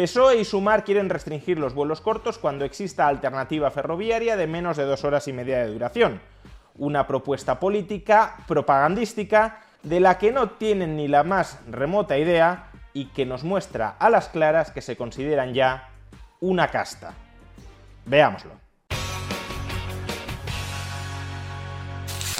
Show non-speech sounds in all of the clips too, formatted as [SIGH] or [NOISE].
PSOE y Sumar quieren restringir los vuelos cortos cuando exista alternativa ferroviaria de menos de dos horas y media de duración. Una propuesta política, propagandística, de la que no tienen ni la más remota idea y que nos muestra a las claras que se consideran ya una casta. Veámoslo.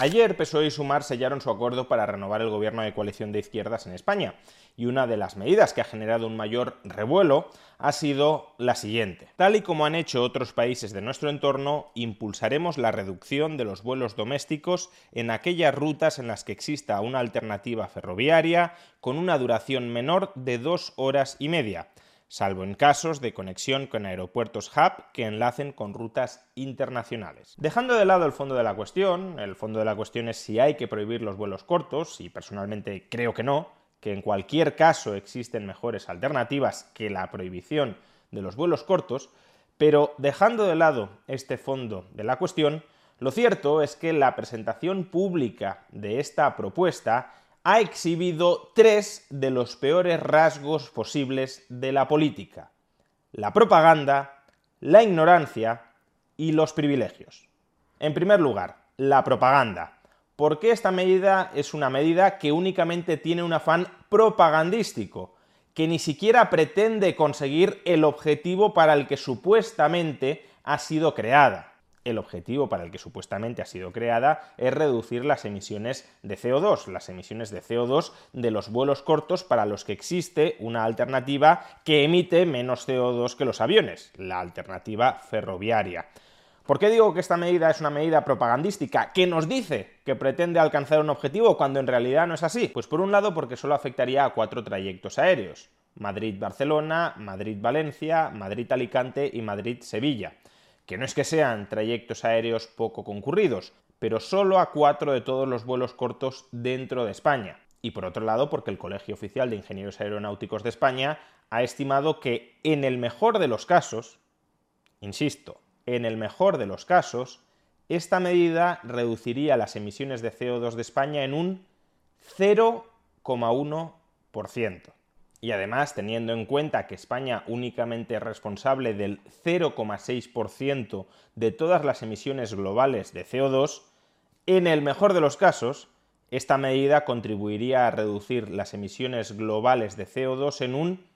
Ayer PSOE y Sumar sellaron su acuerdo para renovar el gobierno de coalición de izquierdas en España, y una de las medidas que ha generado un mayor revuelo ha sido la siguiente. Tal y como han hecho otros países de nuestro entorno, impulsaremos la reducción de los vuelos domésticos en aquellas rutas en las que exista una alternativa ferroviaria con una duración menor de dos horas y media salvo en casos de conexión con aeropuertos hub que enlacen con rutas internacionales. Dejando de lado el fondo de la cuestión, el fondo de la cuestión es si hay que prohibir los vuelos cortos, y personalmente creo que no, que en cualquier caso existen mejores alternativas que la prohibición de los vuelos cortos, pero dejando de lado este fondo de la cuestión, lo cierto es que la presentación pública de esta propuesta ha exhibido tres de los peores rasgos posibles de la política. La propaganda, la ignorancia y los privilegios. En primer lugar, la propaganda. ¿Por qué esta medida es una medida que únicamente tiene un afán propagandístico? que ni siquiera pretende conseguir el objetivo para el que supuestamente ha sido creada el objetivo para el que supuestamente ha sido creada es reducir las emisiones de CO2, las emisiones de CO2 de los vuelos cortos para los que existe una alternativa que emite menos CO2 que los aviones, la alternativa ferroviaria. ¿Por qué digo que esta medida es una medida propagandística que nos dice que pretende alcanzar un objetivo cuando en realidad no es así? Pues por un lado porque solo afectaría a cuatro trayectos aéreos. Madrid-Barcelona, Madrid-Valencia, Madrid-Alicante y Madrid-Sevilla que no es que sean trayectos aéreos poco concurridos, pero solo a cuatro de todos los vuelos cortos dentro de España. Y por otro lado, porque el Colegio Oficial de Ingenieros Aeronáuticos de España ha estimado que en el mejor de los casos, insisto, en el mejor de los casos, esta medida reduciría las emisiones de CO2 de España en un 0,1% y además teniendo en cuenta que España únicamente es responsable del 0,6% de todas las emisiones globales de CO2, en el mejor de los casos, esta medida contribuiría a reducir las emisiones globales de CO2 en un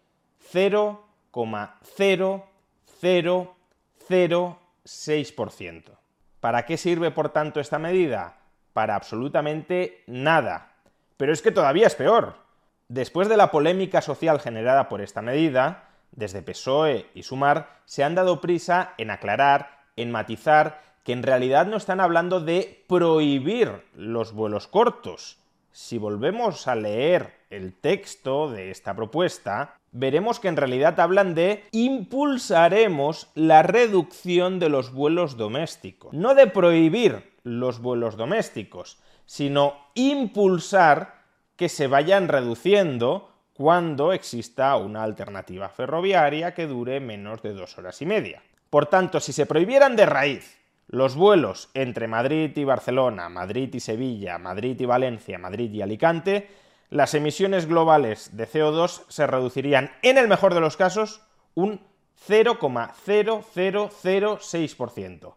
0,0006%. ¿Para qué sirve, por tanto, esta medida? Para absolutamente nada. Pero es que todavía es peor Después de la polémica social generada por esta medida, desde PSOE y Sumar se han dado prisa en aclarar, en matizar, que en realidad no están hablando de prohibir los vuelos cortos. Si volvemos a leer el texto de esta propuesta, veremos que en realidad hablan de impulsaremos la reducción de los vuelos domésticos. No de prohibir los vuelos domésticos, sino impulsar que se vayan reduciendo cuando exista una alternativa ferroviaria que dure menos de dos horas y media. Por tanto, si se prohibieran de raíz los vuelos entre Madrid y Barcelona, Madrid y Sevilla, Madrid y Valencia, Madrid y Alicante, las emisiones globales de CO2 se reducirían, en el mejor de los casos, un 0,0006%.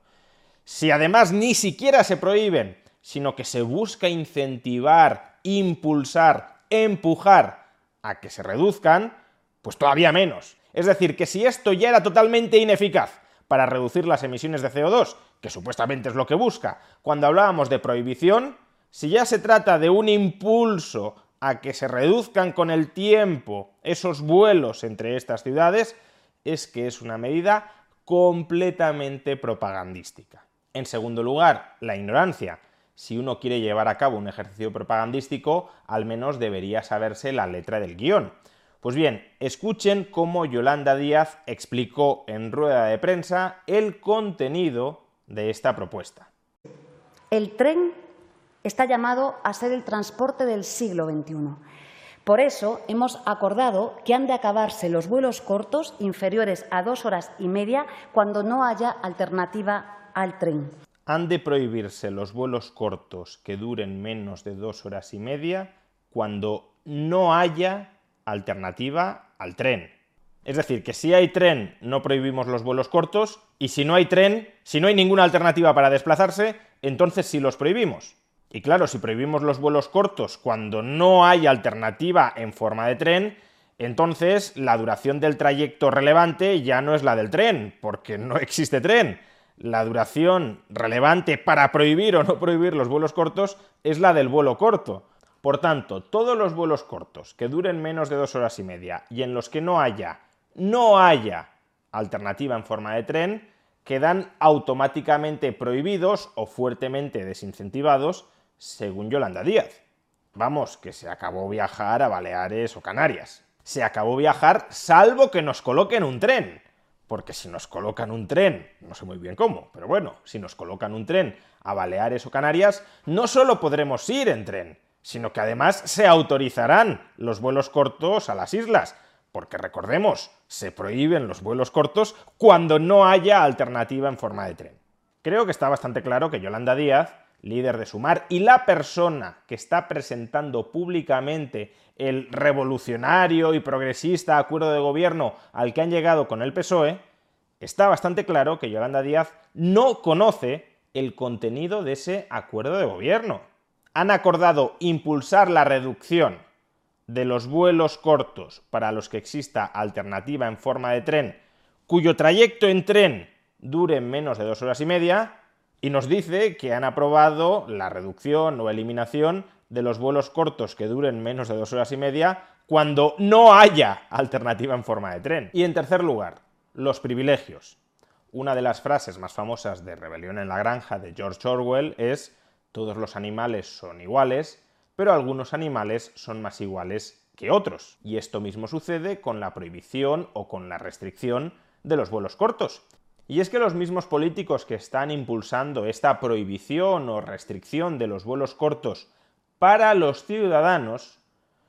Si además ni siquiera se prohíben, sino que se busca incentivar impulsar, empujar a que se reduzcan, pues todavía menos. Es decir, que si esto ya era totalmente ineficaz para reducir las emisiones de CO2, que supuestamente es lo que busca, cuando hablábamos de prohibición, si ya se trata de un impulso a que se reduzcan con el tiempo esos vuelos entre estas ciudades, es que es una medida completamente propagandística. En segundo lugar, la ignorancia si uno quiere llevar a cabo un ejercicio propagandístico, al menos debería saberse la letra del guion. Pues bien, escuchen cómo Yolanda Díaz explicó en rueda de prensa el contenido de esta propuesta. El tren está llamado a ser el transporte del siglo XXI. Por eso hemos acordado que han de acabarse los vuelos cortos inferiores a dos horas y media cuando no haya alternativa al tren. Han de prohibirse los vuelos cortos que duren menos de dos horas y media cuando no haya alternativa al tren. Es decir, que si hay tren no prohibimos los vuelos cortos y si no hay tren, si no hay ninguna alternativa para desplazarse, entonces sí los prohibimos. Y claro, si prohibimos los vuelos cortos cuando no hay alternativa en forma de tren, entonces la duración del trayecto relevante ya no es la del tren, porque no [LAUGHS] existe tren. La duración relevante para prohibir o no prohibir los vuelos cortos es la del vuelo corto. Por tanto, todos los vuelos cortos que duren menos de dos horas y media y en los que no haya, no haya alternativa en forma de tren, quedan automáticamente prohibidos o fuertemente desincentivados según Yolanda Díaz. Vamos, que se acabó viajar a Baleares o Canarias. Se acabó viajar salvo que nos coloquen un tren. Porque si nos colocan un tren, no sé muy bien cómo, pero bueno, si nos colocan un tren a Baleares o Canarias, no solo podremos ir en tren, sino que además se autorizarán los vuelos cortos a las islas, porque recordemos, se prohíben los vuelos cortos cuando no haya alternativa en forma de tren. Creo que está bastante claro que Yolanda Díaz líder de Sumar, y la persona que está presentando públicamente el revolucionario y progresista acuerdo de gobierno al que han llegado con el PSOE, está bastante claro que Yolanda Díaz no conoce el contenido de ese acuerdo de gobierno. Han acordado impulsar la reducción de los vuelos cortos para los que exista alternativa en forma de tren, cuyo trayecto en tren dure menos de dos horas y media, y nos dice que han aprobado la reducción o eliminación de los vuelos cortos que duren menos de dos horas y media cuando no haya alternativa en forma de tren. Y en tercer lugar, los privilegios. Una de las frases más famosas de Rebelión en la Granja de George Orwell es todos los animales son iguales, pero algunos animales son más iguales que otros. Y esto mismo sucede con la prohibición o con la restricción de los vuelos cortos. Y es que los mismos políticos que están impulsando esta prohibición o restricción de los vuelos cortos para los ciudadanos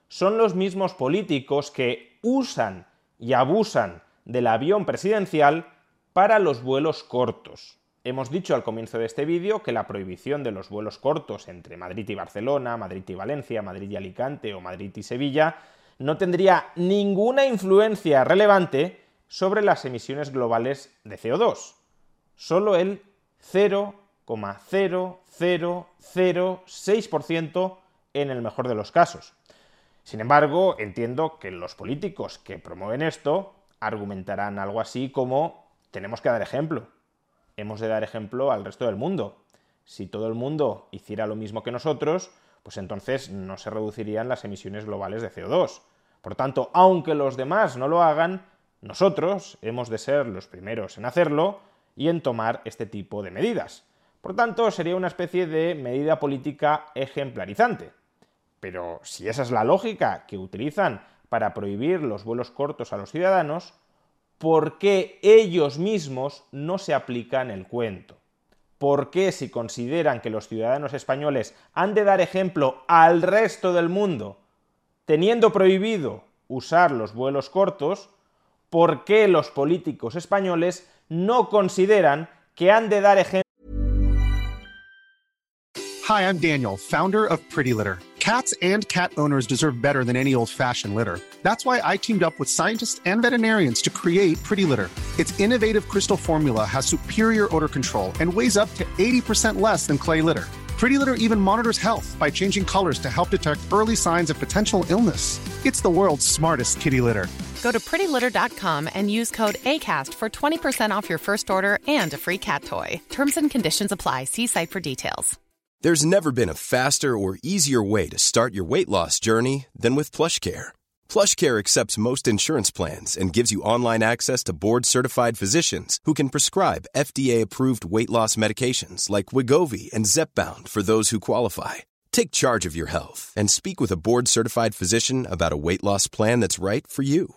son los mismos políticos que usan y abusan del avión presidencial para los vuelos cortos. Hemos dicho al comienzo de este vídeo que la prohibición de los vuelos cortos entre Madrid y Barcelona, Madrid y Valencia, Madrid y Alicante o Madrid y Sevilla no tendría ninguna influencia relevante sobre las emisiones globales de CO2. Solo el 0,0006% en el mejor de los casos. Sin embargo, entiendo que los políticos que promueven esto argumentarán algo así como tenemos que dar ejemplo. Hemos de dar ejemplo al resto del mundo. Si todo el mundo hiciera lo mismo que nosotros, pues entonces no se reducirían las emisiones globales de CO2. Por tanto, aunque los demás no lo hagan, nosotros hemos de ser los primeros en hacerlo y en tomar este tipo de medidas. Por tanto, sería una especie de medida política ejemplarizante. Pero si esa es la lógica que utilizan para prohibir los vuelos cortos a los ciudadanos, ¿por qué ellos mismos no se aplican el cuento? ¿Por qué si consideran que los ciudadanos españoles han de dar ejemplo al resto del mundo, teniendo prohibido usar los vuelos cortos, por qué los políticos españoles no consideran que han de dar ejemplo. Hi, I'm Daniel, founder of Pretty Litter. Cats and cat owners deserve better than any old-fashioned litter. That's why I teamed up with scientists and veterinarians to create Pretty Litter. Its innovative crystal formula has superior odor control and weighs up to 80% less than clay litter. Pretty Litter even monitors health by changing colors to help detect early signs of potential illness. It's the world's smartest kitty litter. Go to prettylitter.com and use code ACAST for 20% off your first order and a free cat toy. Terms and conditions apply. See site for details. There's never been a faster or easier way to start your weight loss journey than with PlushCare. PlushCare accepts most insurance plans and gives you online access to board-certified physicians who can prescribe FDA-approved weight loss medications like Wigovi and Zepbound for those who qualify Take charge of your health and speak with a board-certified physician about a weight loss plan that's right for you.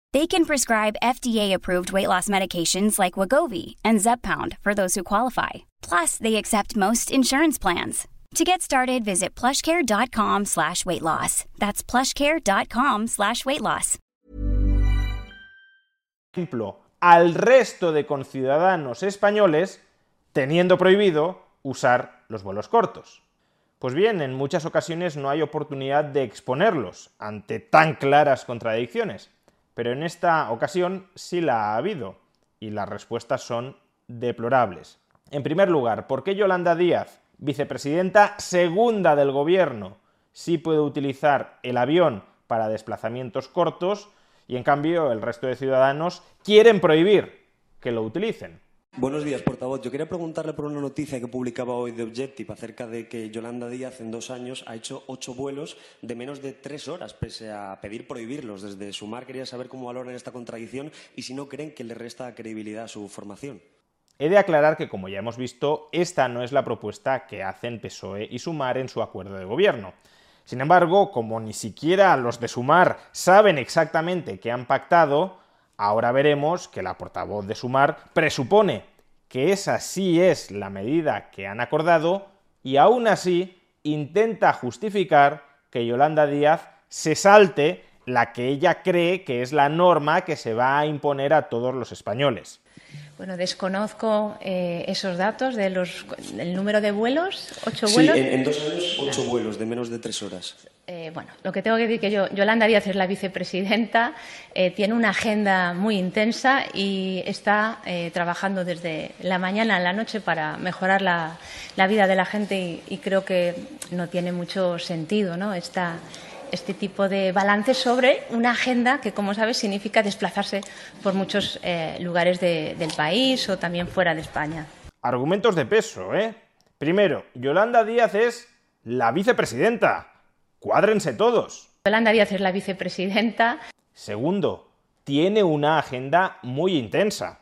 They can prescribe FDA-approved weight loss medications like Wagovi and Zepbound for those who qualify. Plus, they accept most insurance plans. To get started, visit plushcare.com slash weight loss. That's plushcare.com slash weight loss. ejemplo al resto de conciudadanos españoles teniendo prohibido usar los vuelos cortos. Pues bien, en muchas ocasiones no hay oportunidad de exponerlos ante tan claras contradicciones, pero en esta ocasión sí la ha habido, y las respuestas son deplorables. En primer lugar, ¿por qué Yolanda Díaz, vicepresidenta segunda del gobierno, sí puede utilizar el avión para desplazamientos cortos y en cambio el resto de ciudadanos quieren prohibir que lo utilicen? Buenos días, portavoz. Yo quería preguntarle por una noticia que publicaba hoy de Objective acerca de que Yolanda Díaz en dos años ha hecho ocho vuelos de menos de tres horas, pese a pedir prohibirlos. Desde Sumar quería saber cómo valoran esta contradicción y si no creen que le resta credibilidad a su formación. He de aclarar que, como ya hemos visto, esta no es la propuesta que hacen PSOE y Sumar en su acuerdo de gobierno. Sin embargo, como ni siquiera los de Sumar saben exactamente qué han pactado, ahora veremos que la portavoz de Sumar presupone que esa sí es la medida que han acordado y aún así intenta justificar que Yolanda Díaz se salte la que ella cree que es la norma que se va a imponer a todos los españoles. Bueno, desconozco eh, esos datos de los, del número de vuelos, ocho vuelos. Sí, en, en, dos años, ocho vuelos de menos de tres horas. Eh, bueno, lo que tengo que decir que yo, Yolanda Díaz es la vicepresidenta, eh, tiene una agenda muy intensa y está eh, trabajando desde la mañana a la noche para mejorar la, la vida de la gente y, y, creo que no tiene mucho sentido, ¿no? Esta, este tipo de balance sobre una agenda que, como sabes, significa desplazarse por muchos eh, lugares de, del país o también fuera de España. Argumentos de peso, ¿eh? Primero, Yolanda Díaz es la vicepresidenta. Cuádrense todos. Yolanda Díaz es la vicepresidenta. Segundo, tiene una agenda muy intensa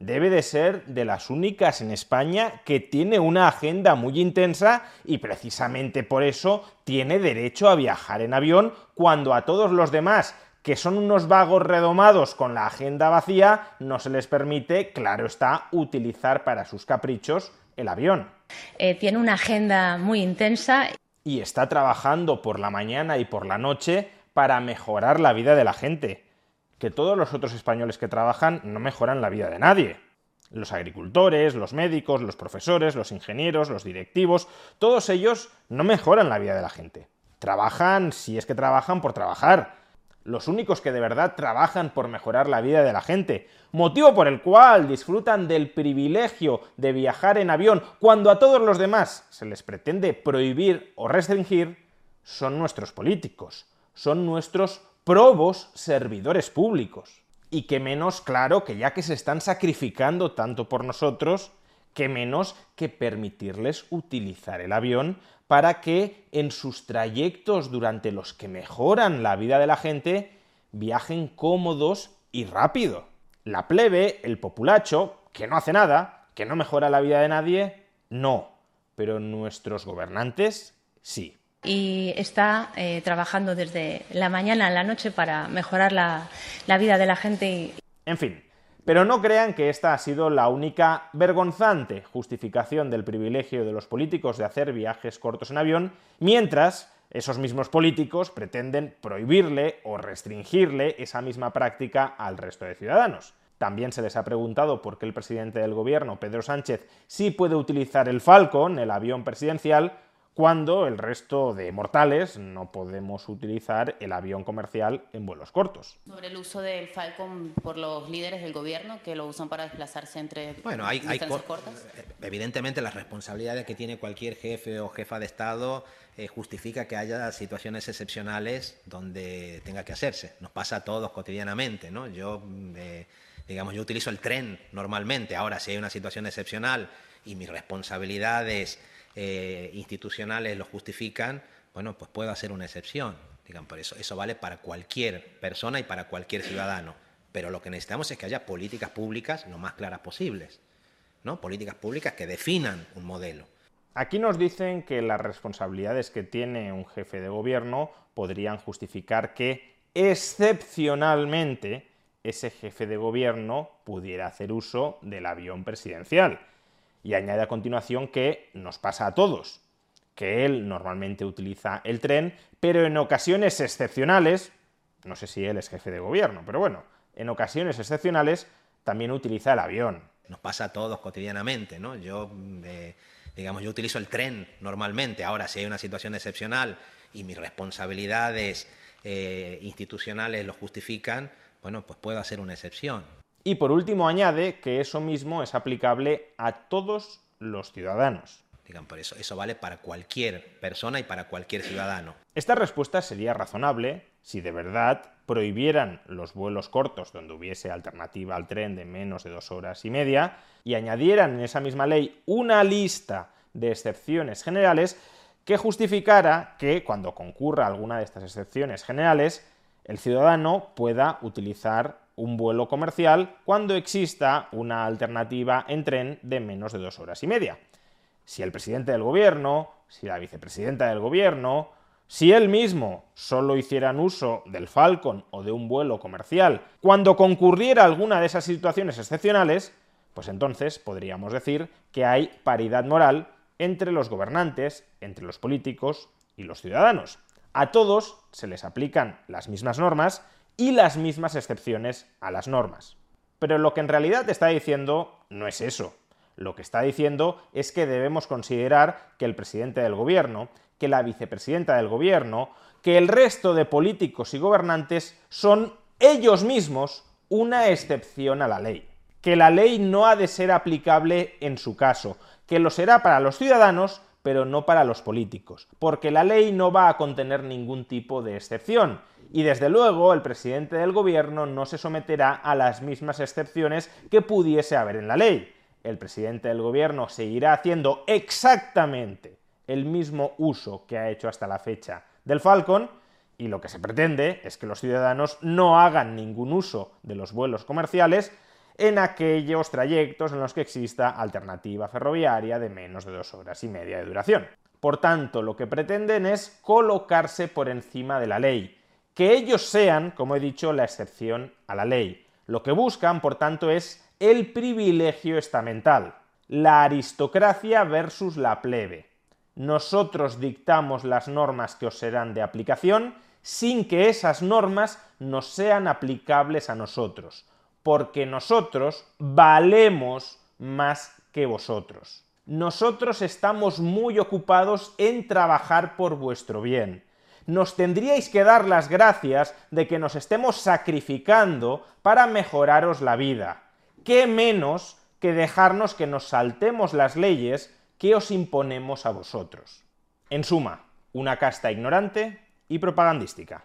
debe de ser de las únicas en España que tiene una agenda muy intensa y precisamente por eso tiene derecho a viajar en avión cuando a todos los demás que son unos vagos redomados con la agenda vacía, no se les permite, claro está, utilizar para sus caprichos el avión. Eh, tiene una agenda muy intensa. Y está trabajando por la mañana y por la noche para mejorar la vida de la gente que todos los otros españoles que trabajan no mejoran la vida de nadie. Los agricultores, los médicos, los profesores, los ingenieros, los directivos, todos ellos no mejoran la vida de la gente. Trabajan, si es que trabajan, por trabajar. Los únicos que de verdad trabajan por mejorar la vida de la gente, motivo por el cual disfrutan del privilegio de viajar en avión cuando a todos los demás se les pretende prohibir o restringir, son nuestros políticos, son nuestros probos servidores públicos. Y que menos, claro, que ya que se están sacrificando tanto por nosotros, que menos que permitirles utilizar el avión para que en sus trayectos durante los que mejoran la vida de la gente viajen cómodos y rápido. La plebe, el populacho, que no hace nada, que no mejora la vida de nadie, no. Pero nuestros gobernantes sí y está eh, trabajando desde la mañana a la noche para mejorar la, la vida de la gente. Y... En fin, pero no crean que esta ha sido la única vergonzante justificación del privilegio de los políticos de hacer viajes cortos en avión, mientras esos mismos políticos pretenden prohibirle o restringirle esa misma práctica al resto de ciudadanos. También se les ha preguntado por qué el presidente del gobierno, Pedro Sánchez, sí puede utilizar el Falcon, el avión presidencial, cuando el resto de mortales no podemos utilizar el avión comercial en vuelos cortos. Sobre el uso del Falcon por los líderes del gobierno que lo usan para desplazarse entre bueno, hay, hay cortas. Evidentemente las responsabilidades que tiene cualquier jefe o jefa de Estado eh, justifica que haya situaciones excepcionales donde tenga que hacerse. Nos pasa a todos cotidianamente, ¿no? Yo, eh, digamos, yo utilizo el tren normalmente. Ahora, si hay una situación excepcional y mis responsabilidades eh, institucionales lo justifican, bueno, pues puedo hacer una excepción. Digan, por eso, eso vale para cualquier persona y para cualquier ciudadano. Pero lo que necesitamos es que haya políticas públicas lo más claras posibles. ¿no? Políticas públicas que definan un modelo. Aquí nos dicen que las responsabilidades que tiene un jefe de gobierno podrían justificar que excepcionalmente ese jefe de gobierno pudiera hacer uso del avión presidencial. Y añade a continuación que nos pasa a todos, que él normalmente utiliza el tren, pero en ocasiones excepcionales, no sé si él es jefe de gobierno, pero bueno, en ocasiones excepcionales también utiliza el avión. Nos pasa a todos cotidianamente, ¿no? Yo, eh, digamos, yo utilizo el tren normalmente. Ahora, si hay una situación excepcional y mis responsabilidades eh, institucionales lo justifican, bueno, pues puedo hacer una excepción. Y por último añade que eso mismo es aplicable a todos los ciudadanos. Digan, por eso, eso vale para cualquier persona y para cualquier ciudadano. Esta respuesta sería razonable si de verdad prohibieran los vuelos cortos donde hubiese alternativa al tren de menos de dos horas y media y añadieran en esa misma ley una lista de excepciones generales que justificara que cuando concurra alguna de estas excepciones generales el ciudadano pueda utilizar un vuelo comercial cuando exista una alternativa en tren de menos de dos horas y media. Si el presidente del gobierno, si la vicepresidenta del gobierno, si él mismo solo hicieran uso del Falcon o de un vuelo comercial cuando concurriera alguna de esas situaciones excepcionales, pues entonces podríamos decir que hay paridad moral entre los gobernantes, entre los políticos y los ciudadanos. A todos se les aplican las mismas normas y las mismas excepciones a las normas. Pero lo que en realidad está diciendo no es eso. Lo que está diciendo es que debemos considerar que el presidente del gobierno, que la vicepresidenta del gobierno, que el resto de políticos y gobernantes son ellos mismos una excepción a la ley. Que la ley no ha de ser aplicable en su caso, que lo será para los ciudadanos, pero no para los políticos, porque la ley no va a contener ningún tipo de excepción, y desde luego el presidente del gobierno no se someterá a las mismas excepciones que pudiese haber en la ley. El presidente del gobierno seguirá haciendo exactamente el mismo uso que ha hecho hasta la fecha del Falcon y lo que se pretende es que los ciudadanos no hagan ningún uso de los vuelos comerciales en aquellos trayectos en los que exista alternativa ferroviaria de menos de dos horas y media de duración. Por tanto, lo que pretenden es colocarse por encima de la ley, que ellos sean, como he dicho, la excepción a la ley. Lo que buscan, por tanto, es el privilegio estamental, la aristocracia versus la plebe. Nosotros dictamos las normas que os serán de aplicación sin que esas normas nos sean aplicables a nosotros, porque nosotros valemos más que vosotros. Nosotros estamos muy ocupados en trabajar por vuestro bien nos tendríais que dar las gracias de que nos estemos sacrificando para mejoraros la vida. ¿Qué menos que dejarnos que nos saltemos las leyes que os imponemos a vosotros? En suma, una casta ignorante y propagandística.